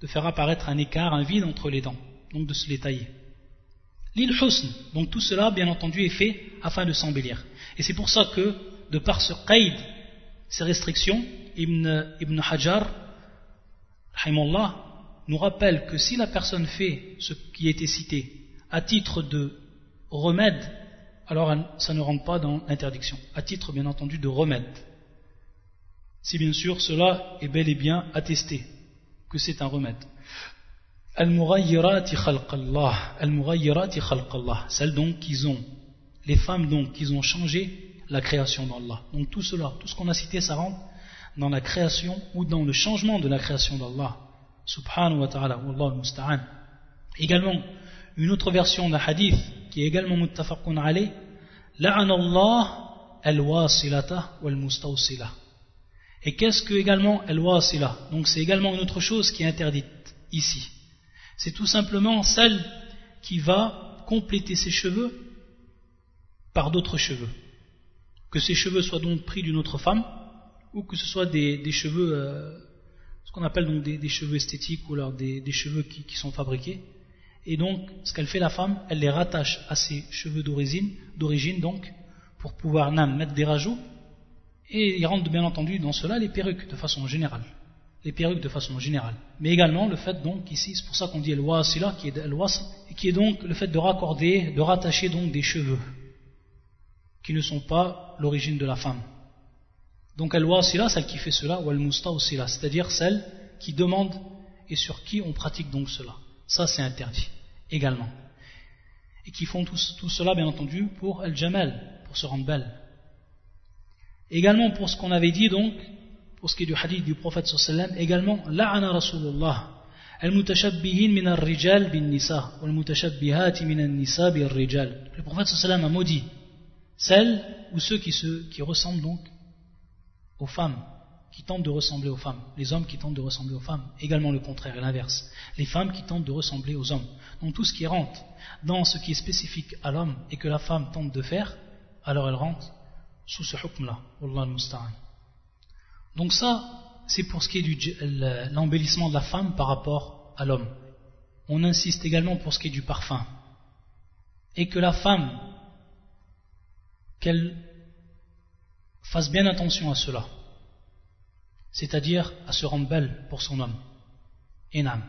de faire apparaître un écart, un vide entre les dents, donc de se les tailler. L'île husn, donc tout cela bien entendu est fait afin de s'embellir. Et c'est pour ça que, de par ce qaïd, ces restrictions, Ibn, Ibn Hajar, nous rappelle que si la personne fait ce qui été cité à titre de remède, alors ça ne rentre pas dans l'interdiction, à titre bien entendu de remède. Si bien sûr cela est bel et bien attesté que c'est un remède. Al-Mughayyirati Celles donc qui ont, les femmes donc qui ont changé la création d'Allah. Donc tout cela, tout ce qu'on a cité, ça rentre dans la création ou dans le changement de la création d'Allah. Subhanahu wa ta'ala, Wallahu musta'an. Également, une autre version d'un hadith qui est également muttafaqun alayh, La'an Allah al-wasilata wal-mustawsila. Et qu'est-ce que également al-wasila? Donc c'est également une autre chose qui est interdite ici c'est tout simplement celle qui va compléter ses cheveux par d'autres cheveux. Que ces cheveux soient donc pris d'une autre femme, ou que ce soit des, cheveux, euh, ce qu'on appelle donc des, cheveux esthétiques, ou alors des, cheveux qui, sont fabriqués. Et donc, ce qu'elle fait la femme, elle les rattache à ses cheveux d'origine, donc, pour pouvoir mettre des rajouts, et il rentre bien entendu dans cela les perruques de façon générale les perruques de façon générale. Mais également le fait donc ici, c'est pour ça qu'on dit el-wasila, qui est el qui est donc le fait de raccorder, de rattacher donc des cheveux qui ne sont pas l'origine de la femme. Donc el-wasila, celle qui fait cela, ou el-mustawsila, c'est-à-dire celle qui demande et sur qui on pratique donc cela. Ça c'est interdit également. Et qui font tout, cela bien entendu pour el-jamal, pour se rendre belle. Également pour ce qu'on avait dit donc, pour ce qui est du hadith du prophète sallam également la'ana rasulullah bin nisa wal mutashabbihat min an-nisa bir rijal le prophète a maudit celles ou ceux qui se qui ressemblent donc aux femmes qui tentent de ressembler aux femmes les hommes qui tentent de ressembler aux femmes également le contraire et l'inverse les femmes qui tentent de ressembler aux hommes donc tout ce qui rentre dans ce qui est spécifique à l'homme et que la femme tente de faire alors elle rentre sous ce hukm là wallah al-musta'an donc ça, c'est pour ce qui est de l'embellissement de la femme par rapport à l'homme. On insiste également pour ce qui est du parfum. Et que la femme, qu'elle fasse bien attention à cela. C'est-à-dire à se rendre belle pour son homme. Enam.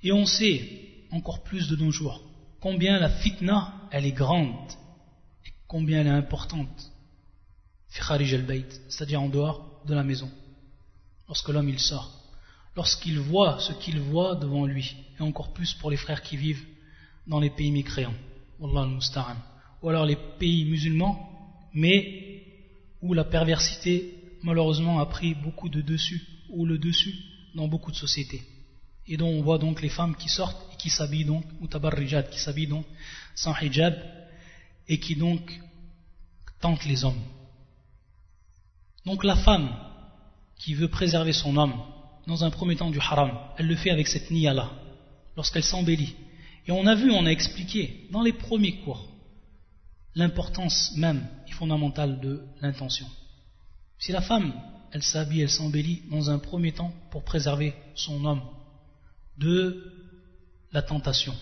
Et on sait, encore plus de nos jours, combien la fitna, elle est grande, et combien elle est importante c'est-à-dire en dehors de la maison. Lorsque l'homme il sort, lorsqu'il voit ce qu'il voit devant lui, et encore plus pour les frères qui vivent dans les pays mécréants, ou alors les pays musulmans, mais où la perversité malheureusement a pris beaucoup de dessus, ou le dessus dans beaucoup de sociétés. Et dont on voit donc les femmes qui sortent et qui s'habillent donc, ou tabarrijad, qui s'habillent donc sans hijab, et qui donc tentent les hommes. Donc la femme qui veut préserver son homme, dans un premier temps du haram, elle le fait avec cette niya-là, lorsqu'elle s'embellit. Et on a vu, on a expliqué dans les premiers cours l'importance même et fondamentale de l'intention. Si la femme, elle s'habille, elle s'embellit dans un premier temps pour préserver son homme de la tentation,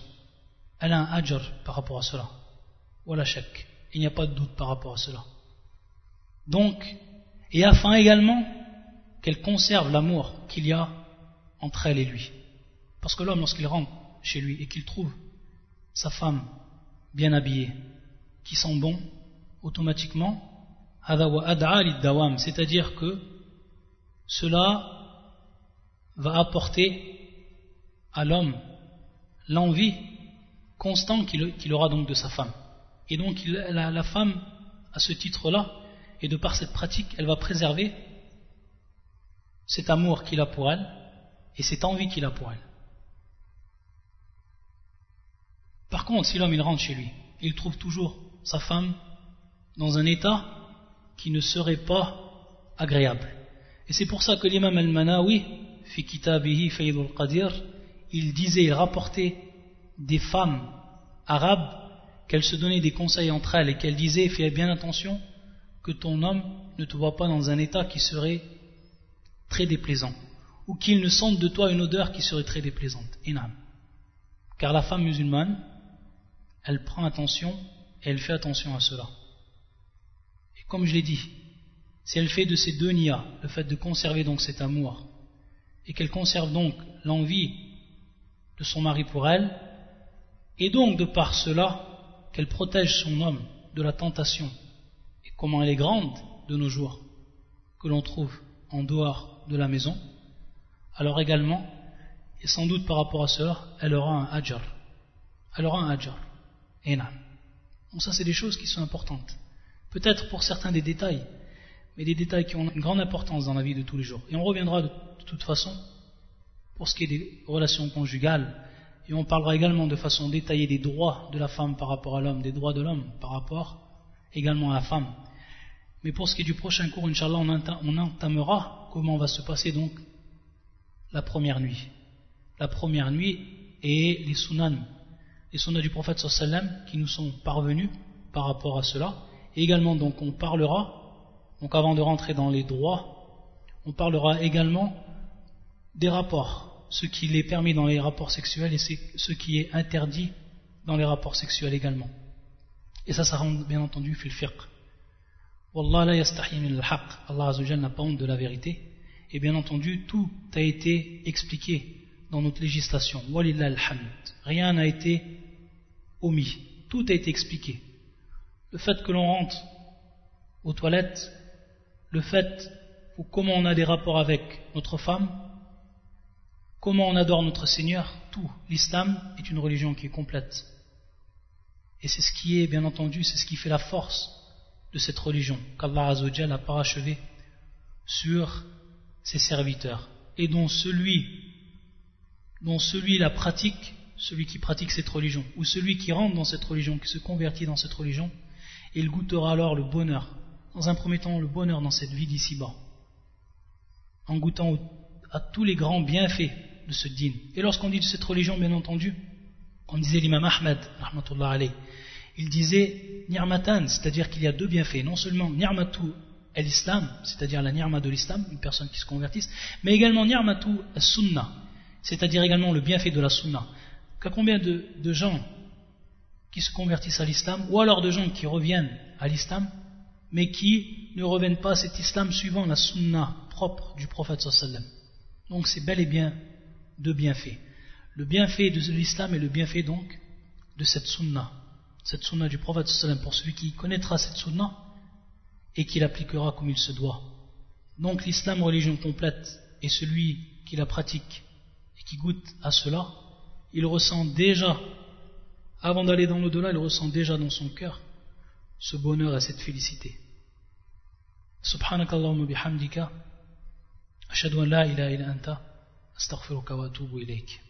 elle a un ajr par rapport à cela. Voilà chèque. Il n'y a pas de doute par rapport à cela. Donc, et afin également qu'elle conserve l'amour qu'il y a entre elle et lui. Parce que l'homme, lorsqu'il rentre chez lui et qu'il trouve sa femme bien habillée, qui sent bon, automatiquement, c'est-à-dire que cela va apporter à l'homme l'envie constante qu'il aura donc de sa femme. Et donc la femme, à ce titre-là, et de par cette pratique, elle va préserver cet amour qu'il a pour elle et cette envie qu'il a pour elle. Par contre, si l'homme il rentre chez lui, il trouve toujours sa femme dans un état qui ne serait pas agréable. Et c'est pour ça que l'imam al-Manawi, fi kitabihi qadir, il disait, il rapportait des femmes arabes qu'elles se donnaient des conseils entre elles et qu'elles disaient, fais bien attention, que ton homme ne te voit pas dans un état qui serait très déplaisant, ou qu'il ne sente de toi une odeur qui serait très déplaisante. Inam. Car la femme musulmane, elle prend attention et elle fait attention à cela. Et comme je l'ai dit, si elle fait de ces deux nias le fait de conserver donc cet amour, et qu'elle conserve donc l'envie de son mari pour elle, et donc de par cela qu'elle protège son homme de la tentation comment elle est grande de nos jours, que l'on trouve en dehors de la maison, alors également, Et sans doute par rapport à cela, elle aura un ajar. Elle aura un ajar. Et non. Donc ça, c'est des choses qui sont importantes. Peut-être pour certains des détails, mais des détails qui ont une grande importance dans la vie de tous les jours. Et on reviendra de toute façon pour ce qui est des relations conjugales, et on parlera également de façon détaillée des droits de la femme par rapport à l'homme, des droits de l'homme par rapport également à la femme. Mais pour ce qui est du prochain cours, Inch'Allah, on entamera comment va se passer donc la première nuit. La première nuit et les sunan, les sunnahs du prophète sallam qui nous sont parvenus par rapport à cela. Et également, donc, on parlera, donc avant de rentrer dans les droits, on parlera également des rapports, ce qui est permis dans les rapports sexuels et ce qui est interdit dans les rapports sexuels également. Et ça, ça rentre bien entendu fil fiqh. Wallah la yastahi min al-haq. Allah n'a pas honte de la vérité. Et bien entendu, tout a été expliqué dans notre législation. Walillah al-hamd. Rien n'a été omis. Tout a été expliqué. Le fait que l'on rentre aux toilettes, le fait ou comment on a des rapports avec notre femme, comment on adore notre Seigneur, tout. L'islam est une religion qui est complète. Et c'est ce qui est, bien entendu, c'est ce qui fait la force de cette religion qu'Allah Azzawajal a parachevé sur ses serviteurs et dont celui dont celui la pratique celui qui pratique cette religion ou celui qui rentre dans cette religion qui se convertit dans cette religion il goûtera alors le bonheur dans un premier temps le bonheur dans cette vie d'ici-bas en goûtant à tous les grands bienfaits de ce dîne et lorsqu'on dit de cette religion bien entendu on disait l'imam Ahmed rahmatullah alayhi il disait ni'matan, c'est-à-dire qu'il y a deux bienfaits, non seulement ni'matu al-islam, c'est-à-dire la ni'ma de l'islam, une personne qui se convertisse, mais également ni'matu al-sunnah, c'est-à-dire également le bienfait de la sunna. Qu'à combien de, gens qui se convertissent à l'islam, ou alors de gens qui reviennent à l'islam, mais qui ne reviennent pas à cet islam suivant la sunna propre du prophète sallam. Donc c'est bel et bien deux bienfaits. Le bienfait de l'islam et le bienfait donc de cette sunna cette sunna du prophète pour celui qui connaîtra cette sunna et qui l'appliquera comme il se doit. Donc l'islam, religion complète, et celui qui la pratique et qui goûte à cela, il ressent déjà, avant d'aller dans l'au-delà, il ressent déjà dans son cœur ce bonheur et cette félicité. Subhanakallahumma bihamdika, ashhadu an la ilaha illa anta, astaghfiruka wa atubu ilayk.